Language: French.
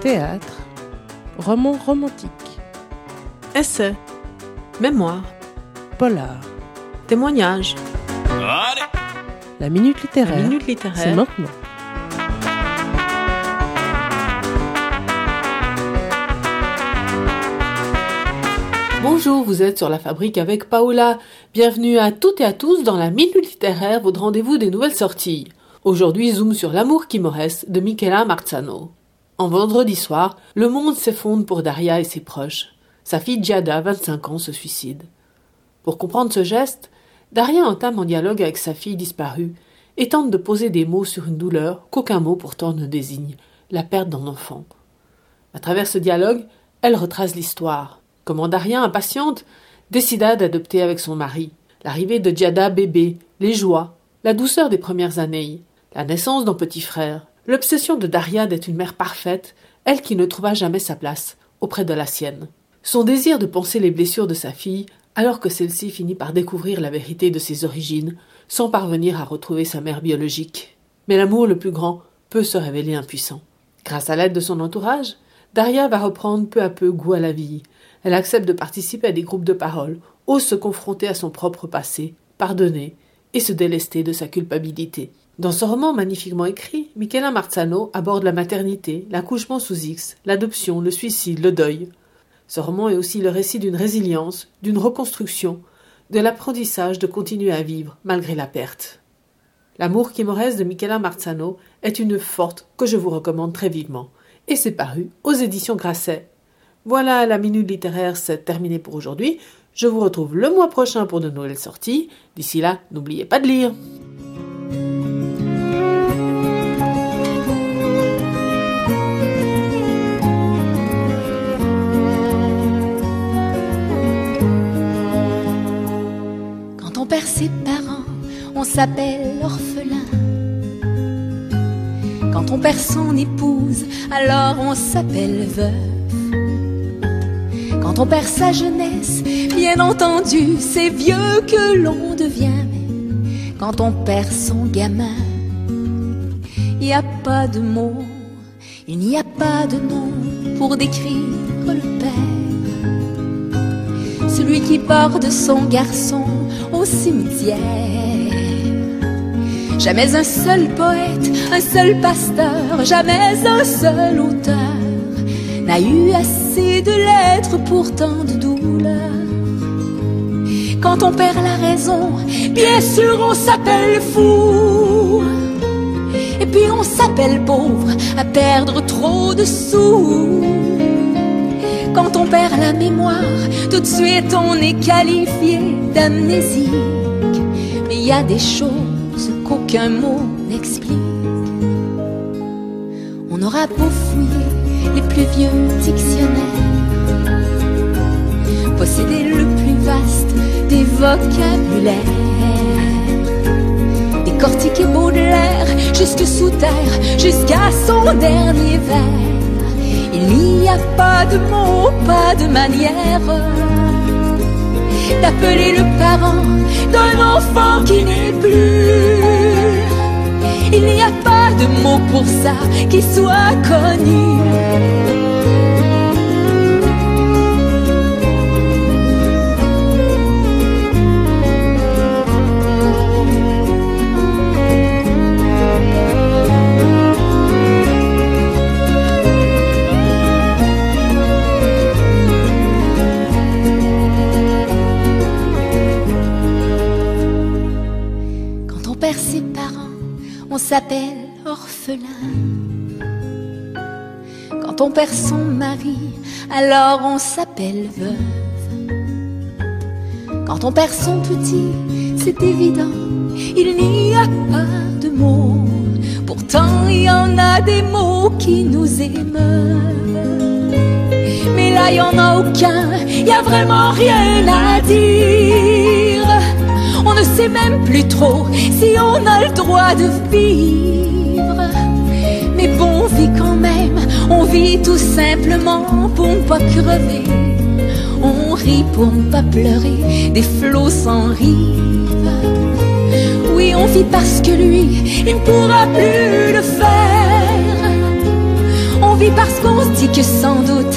Théâtre, roman romantique, Essai. Mémoire. polar, Témoignage. la minute littéraire. La minute C'est maintenant. Bonjour, vous êtes sur la fabrique avec Paola. Bienvenue à toutes et à tous dans la minute littéraire, votre rendez-vous des nouvelles sorties. Aujourd'hui, zoom sur L'amour qui me reste de Michela Marzano. En vendredi soir, le monde s'effondre pour Daria et ses proches. Sa fille Giada, 25 ans, se suicide. Pour comprendre ce geste, Daria entame un dialogue avec sa fille disparue et tente de poser des mots sur une douleur qu'aucun mot pourtant ne désigne, la perte d'un enfant. À travers ce dialogue, elle retrace l'histoire. Comment Daria, impatiente, décida d'adopter avec son mari. L'arrivée de Giada bébé, les joies, la douceur des premières années, la naissance d'un petit frère, l'obsession de Daria d'être une mère parfaite, elle qui ne trouva jamais sa place auprès de la sienne. Son désir de penser les blessures de sa fille, alors que celle-ci finit par découvrir la vérité de ses origines, sans parvenir à retrouver sa mère biologique. Mais l'amour le plus grand peut se révéler impuissant. Grâce à l'aide de son entourage, Daria va reprendre peu à peu goût à la vie. Elle accepte de participer à des groupes de parole, ose se confronter à son propre passé, pardonner et se délester de sa culpabilité. Dans ce roman magnifiquement écrit, Michela Marzano aborde la maternité, l'accouchement sous X, l'adoption, le suicide, le deuil. Ce roman est aussi le récit d'une résilience, d'une reconstruction, de l'apprentissage de continuer à vivre malgré la perte. L'amour qui me reste de Michela Marzano est une forte que je vous recommande très vivement. Et c'est paru aux éditions Grasset. Voilà, la minute littéraire, c'est terminé pour aujourd'hui. Je vous retrouve le mois prochain pour de nouvelles sorties. D'ici là, n'oubliez pas de lire. Quand on perd ses parents, on s'appelle orphelin. Quand on perd son épouse, alors on s'appelle veuve. Quand on perd sa jeunesse, bien entendu, c'est vieux que l'on devient. Quand on perd son gamin, il n'y a pas de mots, il n'y a pas de nom pour décrire le père celui qui porte son garçon au cimetière. Jamais un seul poète, un seul pasteur, jamais un seul auteur n'a eu assez de lettres pour tant de douleurs. Quand on perd la raison, bien sûr on s'appelle fou. Et puis on s'appelle pauvre à perdre trop de sous. Quand on perd la mémoire, tout de suite on est qualifié d'amnésique. Mais il y a des choses qu'aucun mot n'explique. On aura beau fouiller les plus vieux dictionnaires, posséder le plus vaste des vocabulaires, décortiquer Baudelaire jusque sous terre, jusqu'à son dernier vers. Il n'y a pas de mots, pas de manière d'appeler le parent d'un enfant qui n'est plus. Il n'y a pas de mots pour ça qui soit connu. Perd ses parents, on s'appelle orphelin. Quand on perd son mari, alors on s'appelle veuve. Quand on perd son petit, c'est évident, il n'y a pas de mots. Pourtant, il y en a des mots qui nous émeuvent. Mais là, il n'y en a aucun, il n'y a vraiment rien à dire. Sait même plus trop si on a le droit de vivre. Mais bon, on vit quand même, on vit tout simplement pour ne pas crever. On rit pour ne pas pleurer, des flots sans rive. Oui, on vit parce que lui, il ne pourra plus le faire. On vit parce qu'on se dit que sans doute